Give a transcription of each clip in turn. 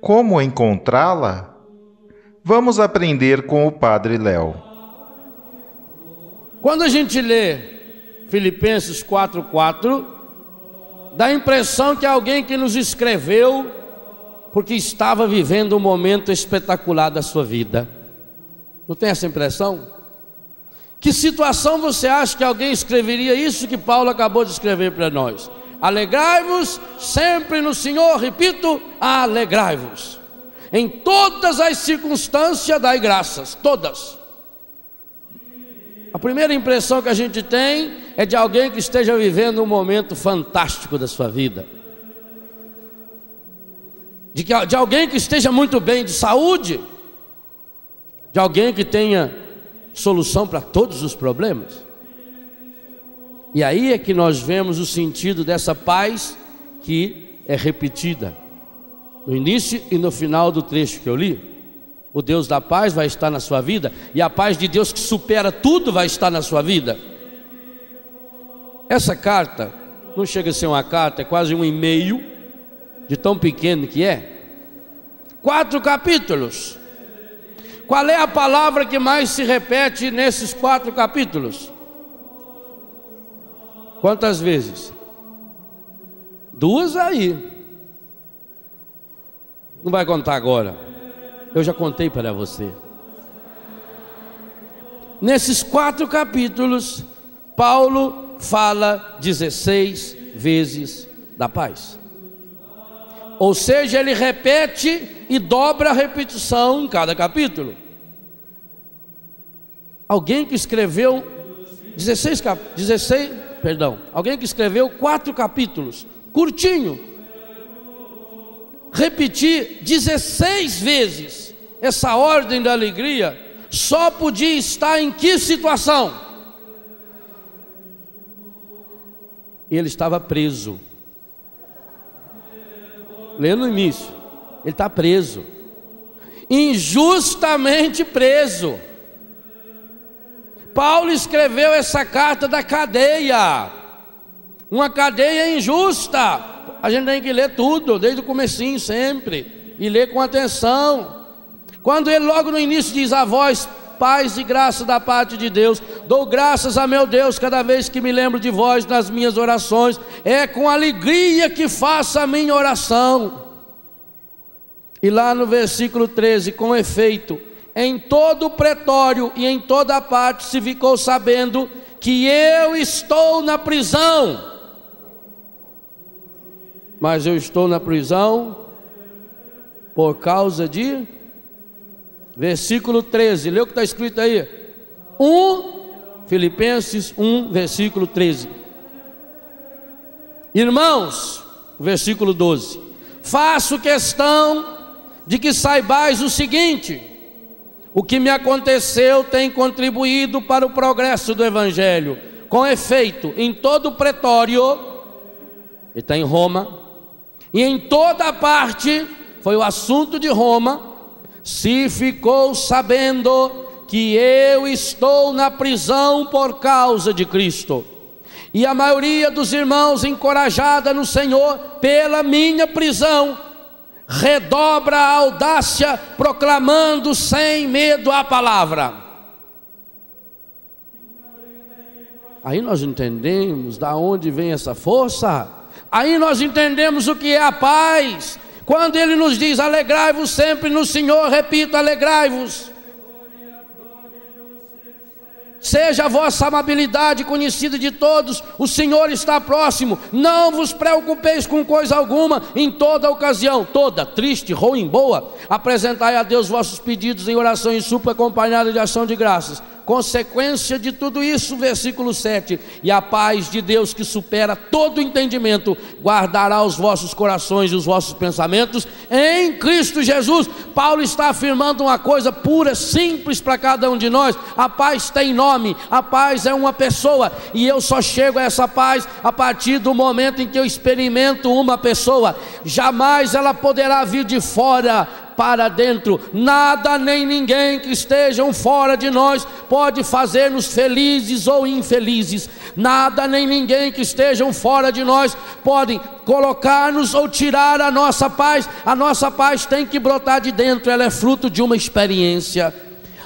Como encontrá-la? Vamos aprender com o Padre Léo. Quando a gente lê Filipenses 4:4, dá a impressão que é alguém que nos escreveu porque estava vivendo um momento espetacular da sua vida. Não tem essa impressão? Que situação você acha que alguém escreveria isso que Paulo acabou de escrever para nós? Alegrai-vos sempre no Senhor, repito, alegrai-vos. Em todas as circunstâncias, dai graças, todas. A primeira impressão que a gente tem é de alguém que esteja vivendo um momento fantástico da sua vida. De, que, de alguém que esteja muito bem de saúde. De alguém que tenha solução para todos os problemas. E aí é que nós vemos o sentido dessa paz que é repetida no início e no final do trecho que eu li. O Deus da paz vai estar na sua vida e a paz de Deus que supera tudo vai estar na sua vida. Essa carta não chega a ser uma carta, é quase um e-mail de tão pequeno que é. Quatro capítulos. Qual é a palavra que mais se repete nesses quatro capítulos? Quantas vezes? Duas aí. Não vai contar agora. Eu já contei para você. Nesses quatro capítulos, Paulo fala 16 vezes da paz. Ou seja, ele repete e dobra a repetição em cada capítulo. Alguém que escreveu 16, 16 perdão, alguém que escreveu quatro capítulos, curtinho, repetir 16 vezes essa ordem da alegria, só podia estar em que situação? Ele estava preso. Lê no início, ele está preso, injustamente preso. Paulo escreveu essa carta da cadeia, uma cadeia injusta. A gente tem que ler tudo, desde o comecinho sempre, e ler com atenção. Quando ele logo no início diz a voz, paz e graça da parte de Deus, dou graças a meu Deus cada vez que me lembro de vós nas minhas orações, é com alegria que faço a minha oração. E lá no versículo 13, com efeito, em todo o pretório e em toda parte se ficou sabendo que eu estou na prisão. Mas eu estou na prisão por causa de. Versículo 13, lê o que está escrito aí. 1, Filipenses 1, versículo 13. Irmãos, versículo 12: Faço questão de que saibais o seguinte o que me aconteceu tem contribuído para o progresso do Evangelho. Com efeito, em todo o pretório, ele está em Roma, e em toda parte, foi o assunto de Roma, se ficou sabendo que eu estou na prisão por causa de Cristo. E a maioria dos irmãos, encorajada no Senhor pela minha prisão, redobra a audácia, proclamando sem medo a palavra. Aí nós entendemos da onde vem essa força. Aí nós entendemos o que é a paz. Quando ele nos diz: alegrai-vos sempre no Senhor, repito, alegrai-vos. Seja a vossa amabilidade conhecida de todos, o Senhor está próximo. Não vos preocupeis com coisa alguma, em toda ocasião, toda, triste, ruim, boa, apresentai a Deus vossos pedidos em oração e súplica acompanhada de ação de graças Consequência de tudo isso, versículo 7: E a paz de Deus que supera todo entendimento, guardará os vossos corações e os vossos pensamentos em Cristo Jesus. Paulo está afirmando uma coisa pura, simples para cada um de nós: a paz tem nome, a paz é uma pessoa, e eu só chego a essa paz a partir do momento em que eu experimento uma pessoa, jamais ela poderá vir de fora para dentro. Nada nem ninguém que estejam fora de nós pode fazer-nos felizes ou infelizes. Nada nem ninguém que estejam fora de nós podem colocar-nos ou tirar a nossa paz. A nossa paz tem que brotar de dentro, ela é fruto de uma experiência.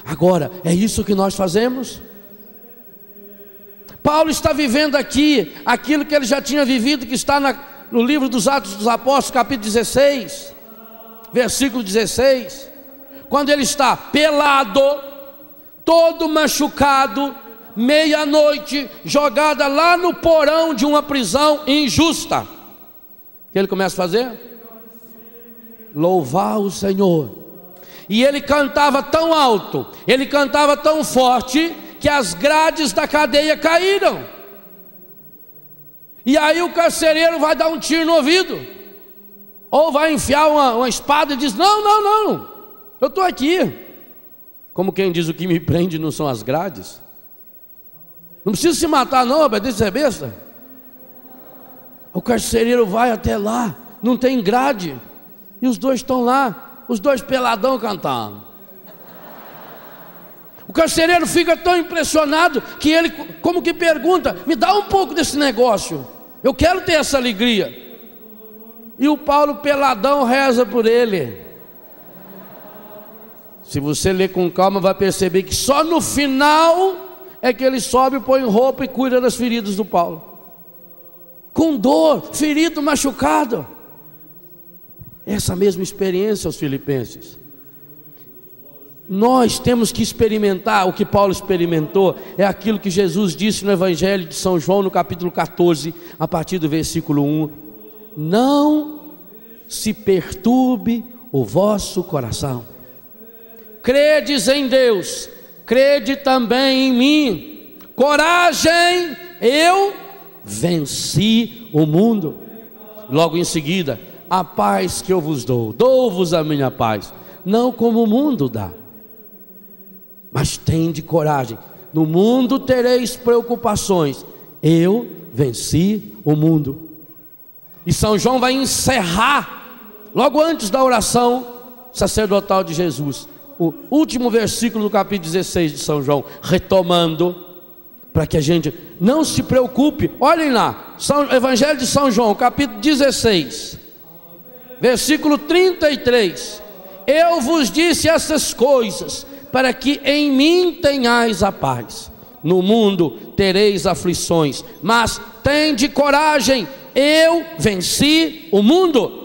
Agora, é isso que nós fazemos? Paulo está vivendo aqui aquilo que ele já tinha vivido, que está na, no livro dos Atos dos Apóstolos, capítulo 16 versículo 16, quando ele está pelado, todo machucado, meia-noite, jogada lá no porão de uma prisão injusta. O que ele começa a fazer? Louvar o Senhor. E ele cantava tão alto, ele cantava tão forte, que as grades da cadeia caíram. E aí o carcereiro vai dar um tiro no ouvido. Ou vai enfiar uma, uma espada e diz: Não, não, não, eu estou aqui. Como quem diz: O que me prende não são as grades. Não precisa se matar, não, obedece ser besta. O carcereiro vai até lá, não tem grade, e os dois estão lá, os dois peladão cantando. O carcereiro fica tão impressionado que ele, como que pergunta: Me dá um pouco desse negócio, eu quero ter essa alegria. E o Paulo peladão reza por ele. Se você ler com calma, vai perceber que só no final é que ele sobe, põe roupa e cuida das feridas do Paulo. Com dor, ferido, machucado. Essa mesma experiência aos filipenses. Nós temos que experimentar o que Paulo experimentou, é aquilo que Jesus disse no Evangelho de São João, no capítulo 14, a partir do versículo 1 não se perturbe o vosso coração. Credes em Deus, crede também em mim. Coragem, eu venci o mundo. Logo em seguida, a paz que eu vos dou, dou-vos a minha paz, não como o mundo dá. Mas tende coragem. No mundo tereis preocupações. Eu venci o mundo. E São João vai encerrar, logo antes da oração sacerdotal de Jesus, o último versículo do capítulo 16 de São João, retomando, para que a gente não se preocupe. Olhem lá, São, Evangelho de São João, capítulo 16, versículo 33. Eu vos disse essas coisas, para que em mim tenhais a paz. No mundo tereis aflições, mas tende coragem, eu venci o mundo.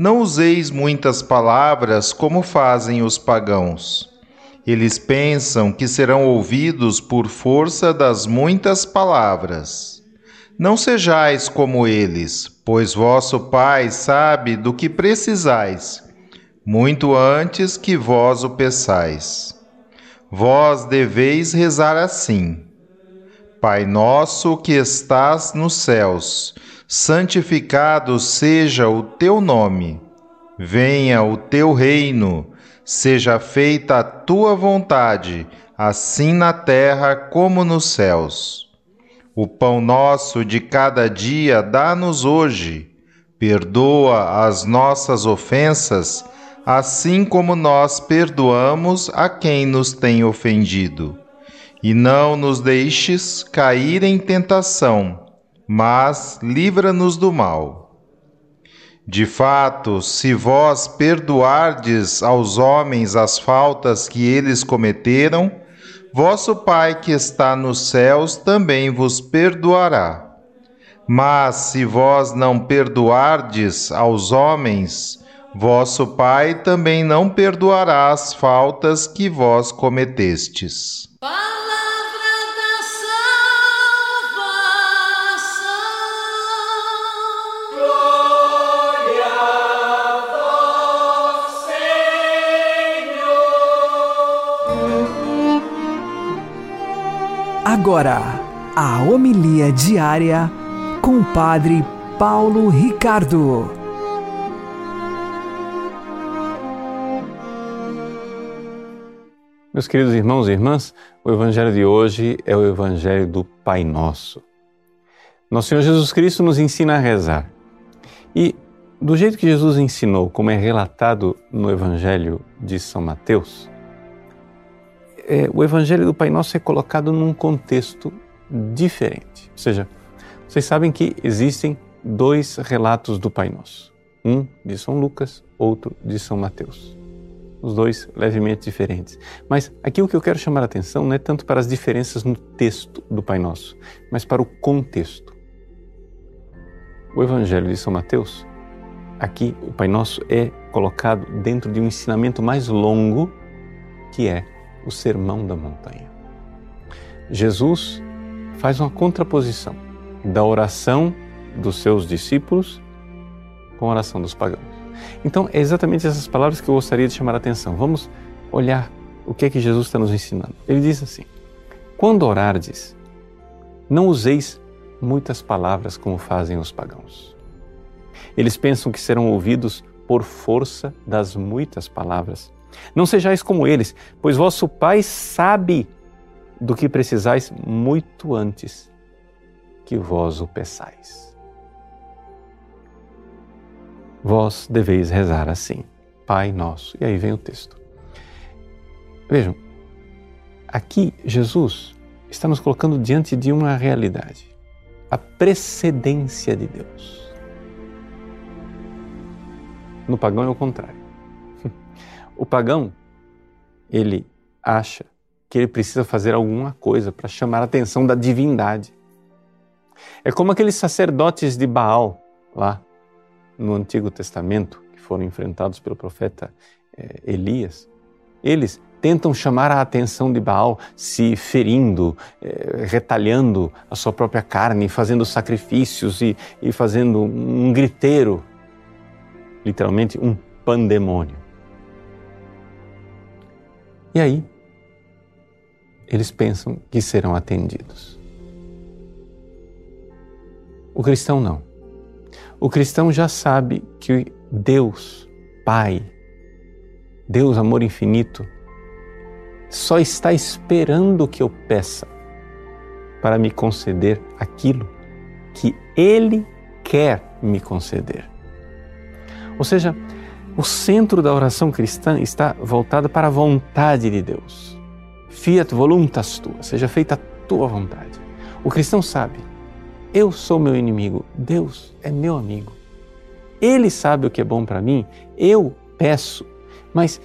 não useis muitas palavras como fazem os pagãos. Eles pensam que serão ouvidos por força das muitas palavras. Não sejais como eles, pois vosso Pai sabe do que precisais, muito antes que vós o peçais. Vós deveis rezar assim: Pai nosso que estás nos céus, santificado seja o teu nome. Venha o teu reino, seja feita a tua vontade, assim na terra como nos céus. O pão nosso de cada dia dá-nos hoje. Perdoa as nossas ofensas, assim como nós perdoamos a quem nos tem ofendido. E não nos deixes cair em tentação mas livra-nos do mal. De fato, se vós perdoardes aos homens as faltas que eles cometeram, vosso Pai que está nos céus também vos perdoará. Mas se vós não perdoardes aos homens, vosso Pai também não perdoará as faltas que vós cometestes. Agora, a homilia diária com o Padre Paulo Ricardo. Meus queridos irmãos e irmãs, o Evangelho de hoje é o Evangelho do Pai Nosso. Nosso Senhor Jesus Cristo nos ensina a rezar. E do jeito que Jesus ensinou, como é relatado no Evangelho de São Mateus, é, o Evangelho do Pai Nosso é colocado num contexto diferente. Ou seja, vocês sabem que existem dois relatos do Pai Nosso. Um de São Lucas, outro de São Mateus. Os dois levemente diferentes. Mas aqui o que eu quero chamar a atenção não é tanto para as diferenças no texto do Pai Nosso, mas para o contexto. O Evangelho de São Mateus, aqui o Pai Nosso é colocado dentro de um ensinamento mais longo, que é o Sermão da Montanha. Jesus faz uma contraposição da oração dos seus discípulos com a oração dos pagãos. Então, é exatamente essas palavras que eu gostaria de chamar a atenção. Vamos olhar o que é que Jesus está nos ensinando. Ele diz assim: Quando orardes, não useis muitas palavras como fazem os pagãos. Eles pensam que serão ouvidos por força das muitas palavras. Não sejais como eles, pois vosso Pai sabe do que precisais muito antes que vós o peçais. Vós deveis rezar assim, Pai nosso. E aí vem o texto. Vejam, aqui Jesus está nos colocando diante de uma realidade, a precedência de Deus. No pagão é o contrário. O pagão, ele acha que ele precisa fazer alguma coisa para chamar a atenção da divindade. É como aqueles sacerdotes de Baal lá no Antigo Testamento, que foram enfrentados pelo profeta eh, Elias. Eles tentam chamar a atenção de Baal se ferindo, eh, retalhando a sua própria carne, fazendo sacrifícios e, e fazendo um griteiro, literalmente um pandemônio. E aí, eles pensam que serão atendidos. O cristão não. O cristão já sabe que Deus, Pai, Deus, amor infinito, só está esperando que eu peça para me conceder aquilo que Ele quer me conceder. Ou seja, O centro da oração cristã está voltado para a vontade de Deus. Fiat voluntas tua, seja feita a tua vontade. O cristão sabe, eu sou meu inimigo, Deus é meu amigo. Ele sabe o que é bom para mim, eu peço, mas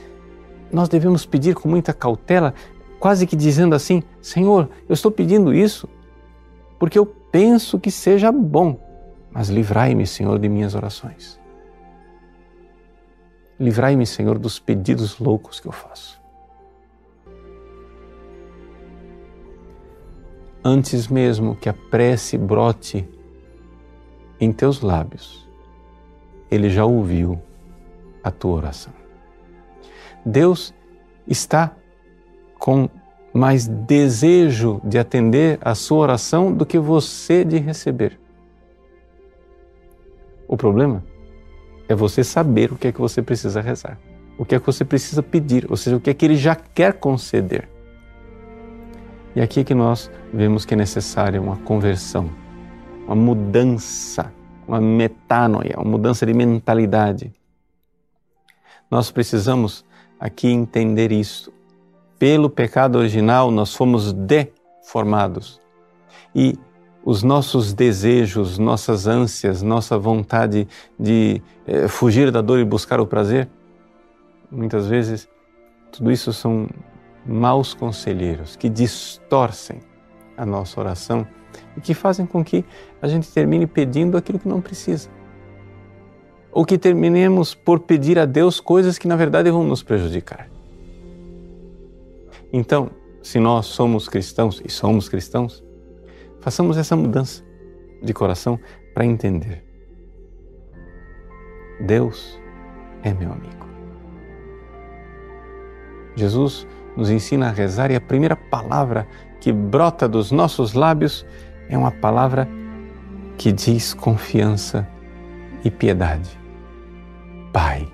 nós devemos pedir com muita cautela, quase que dizendo assim: Senhor, eu estou pedindo isso porque eu penso que seja bom, mas livrai-me, Senhor, de minhas orações. Livrai-me, Senhor, dos pedidos loucos que eu faço. Antes mesmo que a prece brote em teus lábios, Ele já ouviu a tua oração. Deus está com mais desejo de atender a sua oração do que você de receber. O problema é você saber o que é que você precisa rezar, o que é que você precisa pedir, ou seja, o que é que ele já quer conceder. E aqui é que nós vemos que é necessária uma conversão, uma mudança, uma metanoia, uma mudança de mentalidade. Nós precisamos aqui entender isso. Pelo pecado original, nós fomos deformados. E os nossos desejos, nossas ânsias, nossa vontade de eh, fugir da dor e buscar o prazer, muitas vezes tudo isso são maus conselheiros que distorcem a nossa oração e que fazem com que a gente termine pedindo aquilo que não precisa. Ou que terminemos por pedir a Deus coisas que na verdade vão nos prejudicar. Então, se nós somos cristãos e somos cristãos, façamos essa mudança de coração para entender. Deus é meu amigo. Jesus nos ensina a rezar e a primeira palavra que brota dos nossos lábios é uma palavra que diz confiança e piedade. Pai.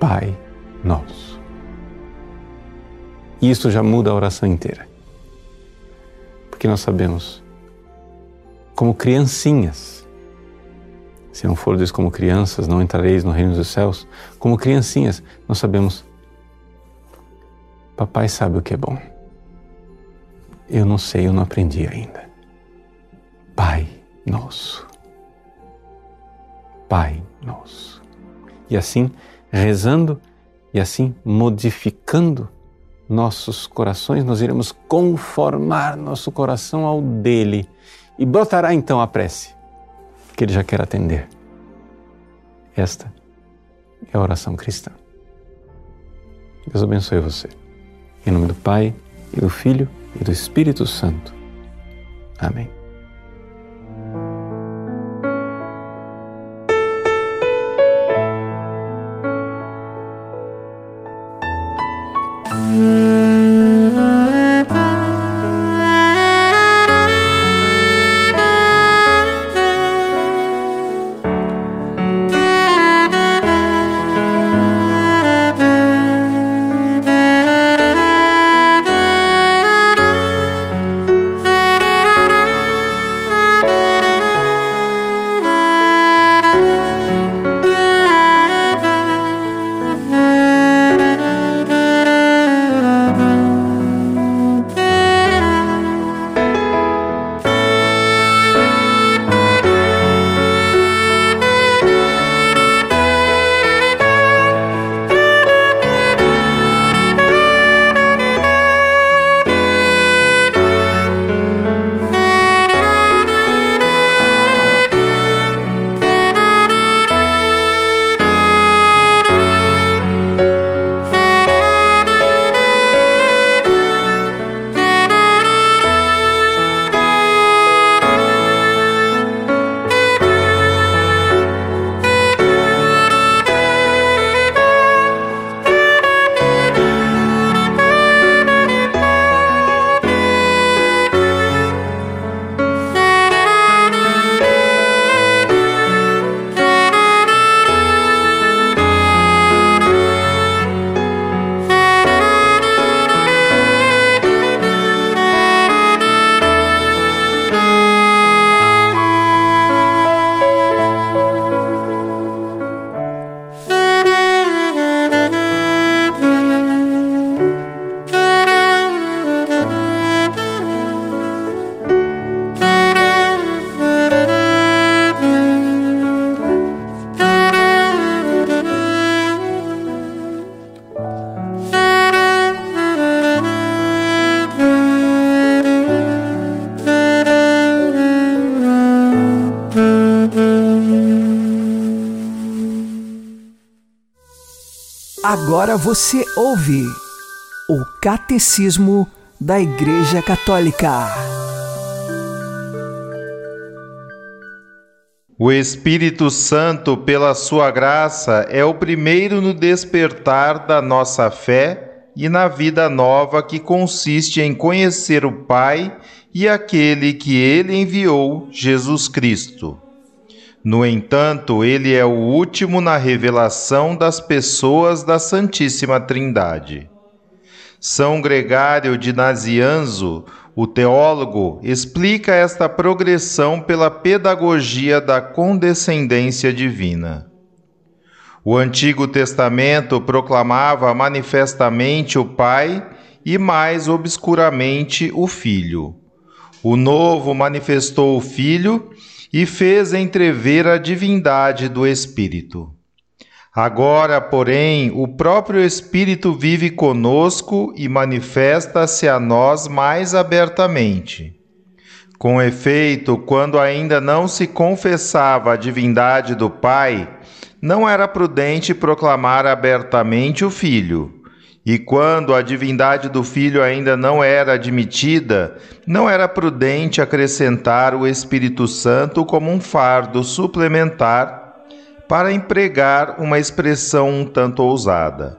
Pai nosso. E isso já muda a oração inteira. Porque nós sabemos, como criancinhas, se não fordes como crianças, não entrareis no reino dos céus, como criancinhas, nós sabemos Papai sabe o que é bom. Eu não sei, eu não aprendi ainda. Pai nosso. Pai nosso. E assim, rezando e assim modificando nossos corações, nós iremos conformar nosso coração ao dele e brotará então a prece que ele já quer atender. Esta é a oração cristã. Deus abençoe você. Em nome do Pai, e do Filho e do Espírito Santo. Amém. Agora você ouve o Catecismo da Igreja Católica. O Espírito Santo, pela sua graça, é o primeiro no despertar da nossa fé e na vida nova que consiste em conhecer o Pai e aquele que ele enviou, Jesus Cristo. No entanto, ele é o último na revelação das pessoas da Santíssima Trindade. São Gregário de Nazianzo, o teólogo, explica esta progressão pela pedagogia da condescendência divina. O Antigo Testamento proclamava manifestamente o Pai e mais obscuramente o Filho. O Novo manifestou o Filho e fez entrever a divindade do Espírito. Agora, porém, o próprio Espírito vive conosco e manifesta-se a nós mais abertamente. Com efeito, quando ainda não se confessava a divindade do Pai, não era prudente proclamar abertamente o Filho. E quando a divindade do Filho ainda não era admitida, não era prudente acrescentar o Espírito Santo como um fardo suplementar para empregar uma expressão um tanto ousada.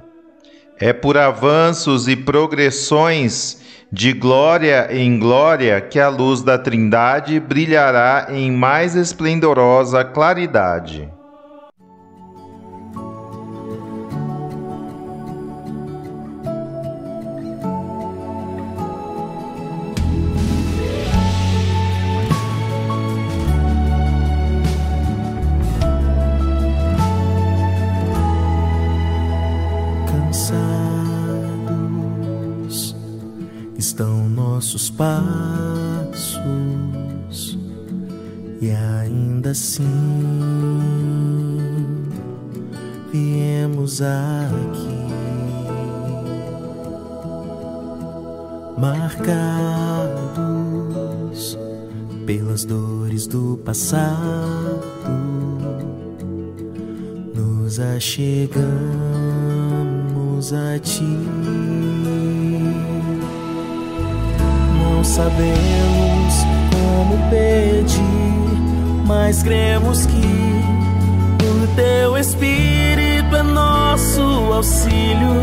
É por avanços e progressões de glória em glória que a luz da Trindade brilhará em mais esplendorosa claridade. Dores do passado nos achegamos a ti não sabemos como pedir, mas cremos que o teu Espírito é nosso auxílio.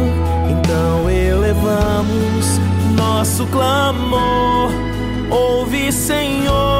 Então elevamos nosso clamor. Ouve, Senhor,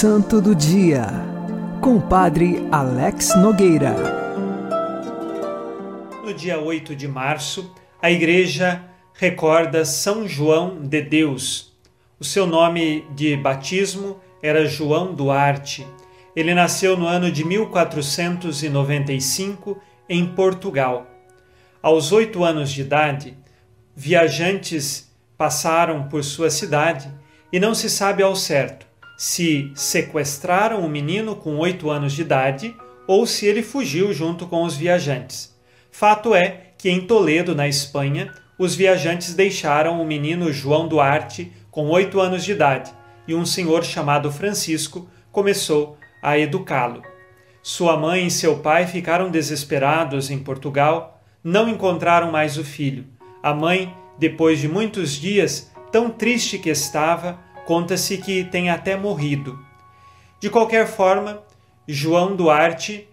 Santo do Dia, com o Padre Alex Nogueira. No dia 8 de março, a Igreja recorda São João de Deus. O seu nome de batismo era João Duarte. Ele nasceu no ano de 1495 em Portugal. Aos oito anos de idade, viajantes passaram por sua cidade e não se sabe ao certo se sequestraram o menino com oito anos de idade ou se ele fugiu junto com os viajantes. Fato é que em Toledo, na Espanha, os viajantes deixaram o menino João Duarte com oito anos de idade e um senhor chamado Francisco começou a educá-lo. Sua mãe e seu pai ficaram desesperados em Portugal, não encontraram mais o filho. A mãe, depois de muitos dias, tão triste que estava, Conta-se que tem até morrido. De qualquer forma, João Duarte,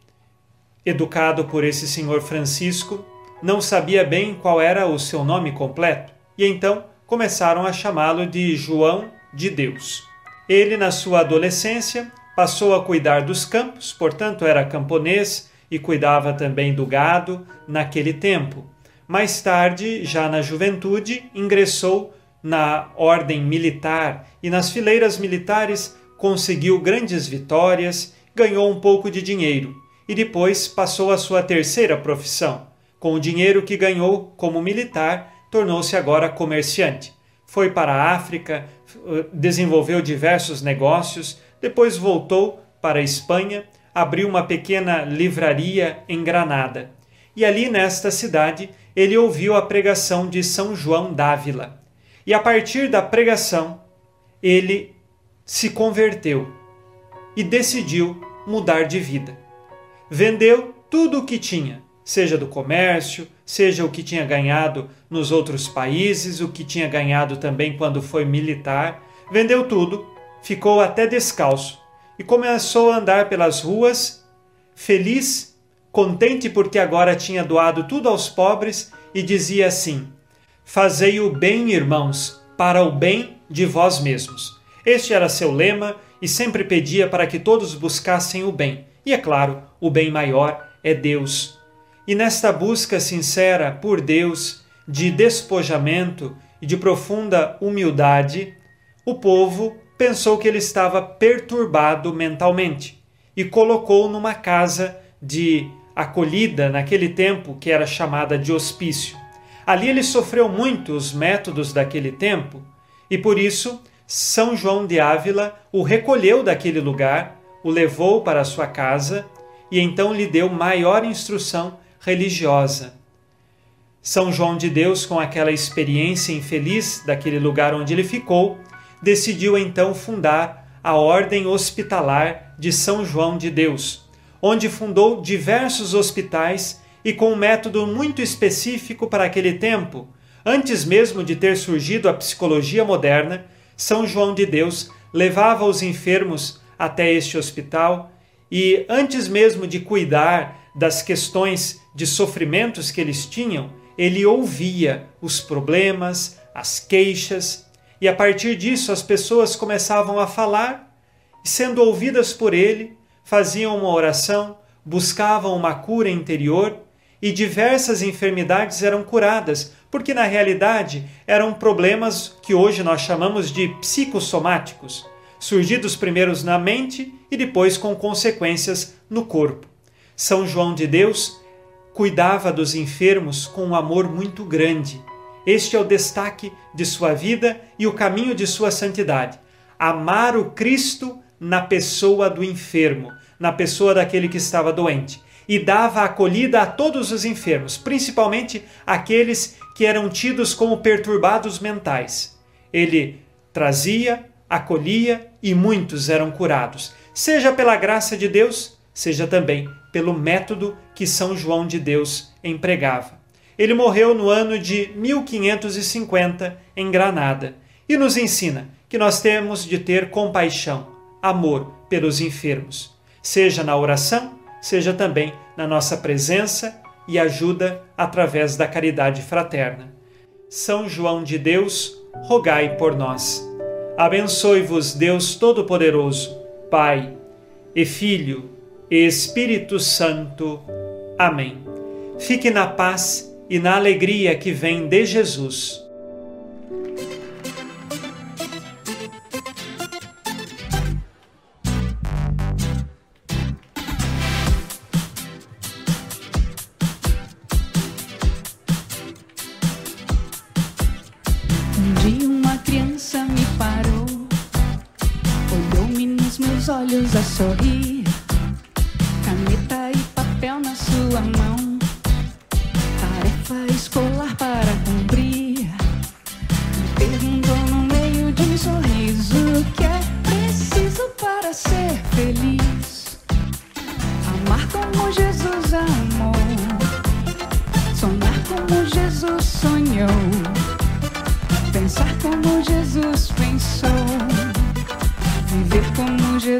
educado por esse senhor Francisco, não sabia bem qual era o seu nome completo e então começaram a chamá-lo de João de Deus. Ele, na sua adolescência, passou a cuidar dos campos, portanto, era camponês e cuidava também do gado naquele tempo. Mais tarde, já na juventude, ingressou na ordem militar e nas fileiras militares conseguiu grandes vitórias, ganhou um pouco de dinheiro e depois passou a sua terceira profissão. Com o dinheiro que ganhou como militar, tornou-se agora comerciante. Foi para a África, desenvolveu diversos negócios, depois voltou para a Espanha, abriu uma pequena livraria em Granada. E ali nesta cidade ele ouviu a pregação de São João d'Ávila e a partir da pregação, ele se converteu e decidiu mudar de vida. Vendeu tudo o que tinha, seja do comércio, seja o que tinha ganhado nos outros países, o que tinha ganhado também quando foi militar. Vendeu tudo, ficou até descalço e começou a andar pelas ruas, feliz, contente porque agora tinha doado tudo aos pobres e dizia assim: Fazei o bem, irmãos, para o bem de vós mesmos. Este era seu lema e sempre pedia para que todos buscassem o bem. E é claro, o bem maior é Deus. E nesta busca sincera por Deus, de despojamento e de profunda humildade, o povo pensou que ele estava perturbado mentalmente e colocou numa casa de acolhida naquele tempo que era chamada de hospício. Ali ele sofreu muito os métodos daquele tempo e por isso São João de Ávila o recolheu daquele lugar, o levou para sua casa e então lhe deu maior instrução religiosa. São João de Deus, com aquela experiência infeliz daquele lugar onde ele ficou, decidiu então fundar a Ordem Hospitalar de São João de Deus, onde fundou diversos hospitais e com um método muito específico para aquele tempo. Antes mesmo de ter surgido a psicologia moderna, São João de Deus levava os enfermos até este hospital e, antes mesmo de cuidar das questões de sofrimentos que eles tinham, ele ouvia os problemas, as queixas, e a partir disso as pessoas começavam a falar e, sendo ouvidas por ele, faziam uma oração, buscavam uma cura interior e diversas enfermidades eram curadas, porque na realidade eram problemas que hoje nós chamamos de psicossomáticos, surgidos primeiros na mente e depois com consequências no corpo. São João de Deus cuidava dos enfermos com um amor muito grande. Este é o destaque de sua vida e o caminho de sua santidade. Amar o Cristo na pessoa do enfermo, na pessoa daquele que estava doente e dava acolhida a todos os enfermos, principalmente aqueles que eram tidos como perturbados mentais. Ele trazia, acolhia e muitos eram curados, seja pela graça de Deus, seja também pelo método que São João de Deus empregava. Ele morreu no ano de 1550 em Granada e nos ensina que nós temos de ter compaixão, amor pelos enfermos, seja na oração, seja também na nossa presença e ajuda através da caridade fraterna. São João de Deus, rogai por nós. Abençoe-vos, Deus Todo-Poderoso, Pai e Filho e Espírito Santo. Amém. Fique na paz e na alegria que vem de Jesus. Olhos a sorrir, caneta e papel na sua mão,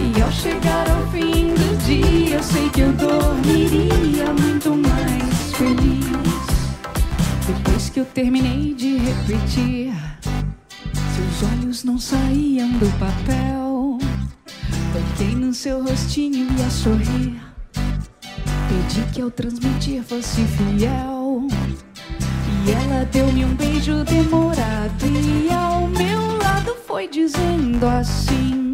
E ao chegar ao fim do dia, eu sei que eu dormiria muito mais feliz. Depois que eu terminei de repetir, seus olhos não saíam do papel. Toquei no seu rostinho e a sorrir. Pedi que ao transmitir fosse fiel. E ela deu-me um beijo demorado. E ao meu lado foi dizendo assim.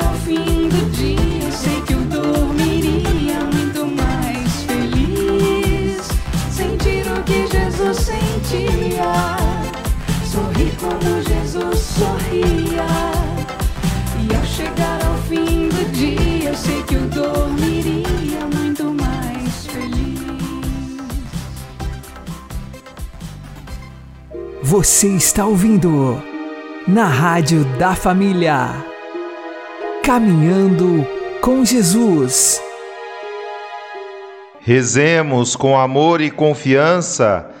sentia, sorrir como Jesus sorria. E ao chegar ao fim do dia, eu sei que eu dormiria muito mais feliz. Você está ouvindo na Rádio da Família. Caminhando com Jesus. Rezemos com amor e confiança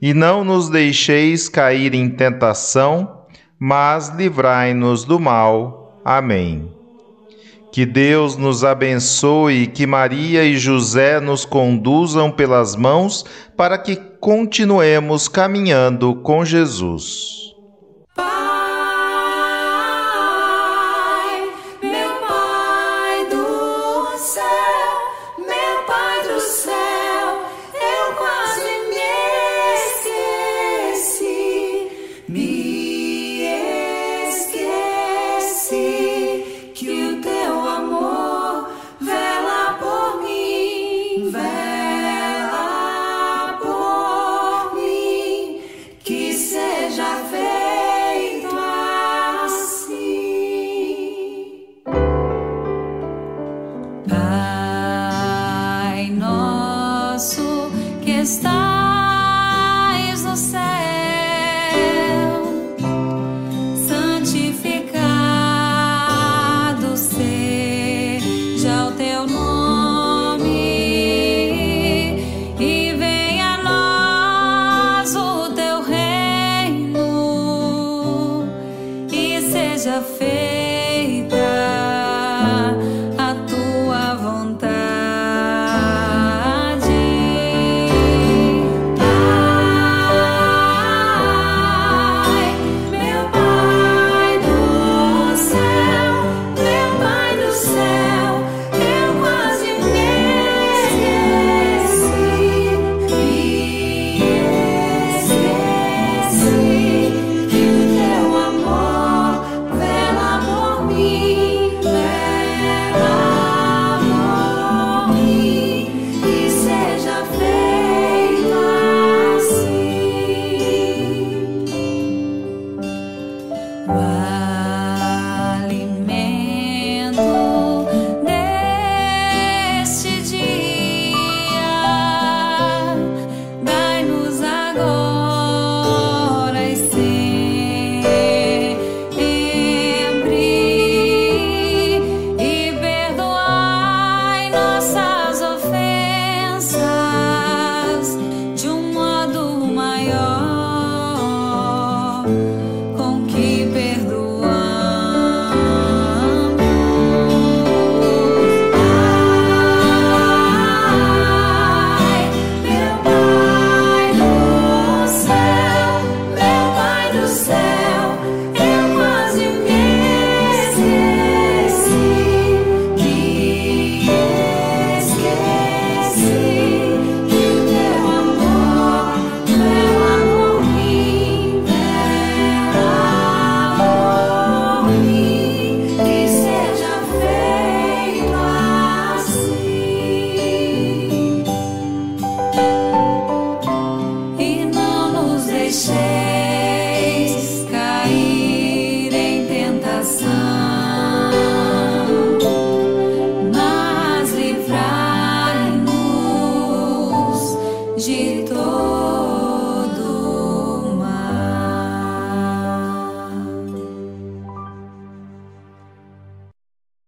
e não nos deixeis cair em tentação, mas livrai-nos do mal. Amém. Que Deus nos abençoe e que Maria e José nos conduzam pelas mãos para que continuemos caminhando com Jesus.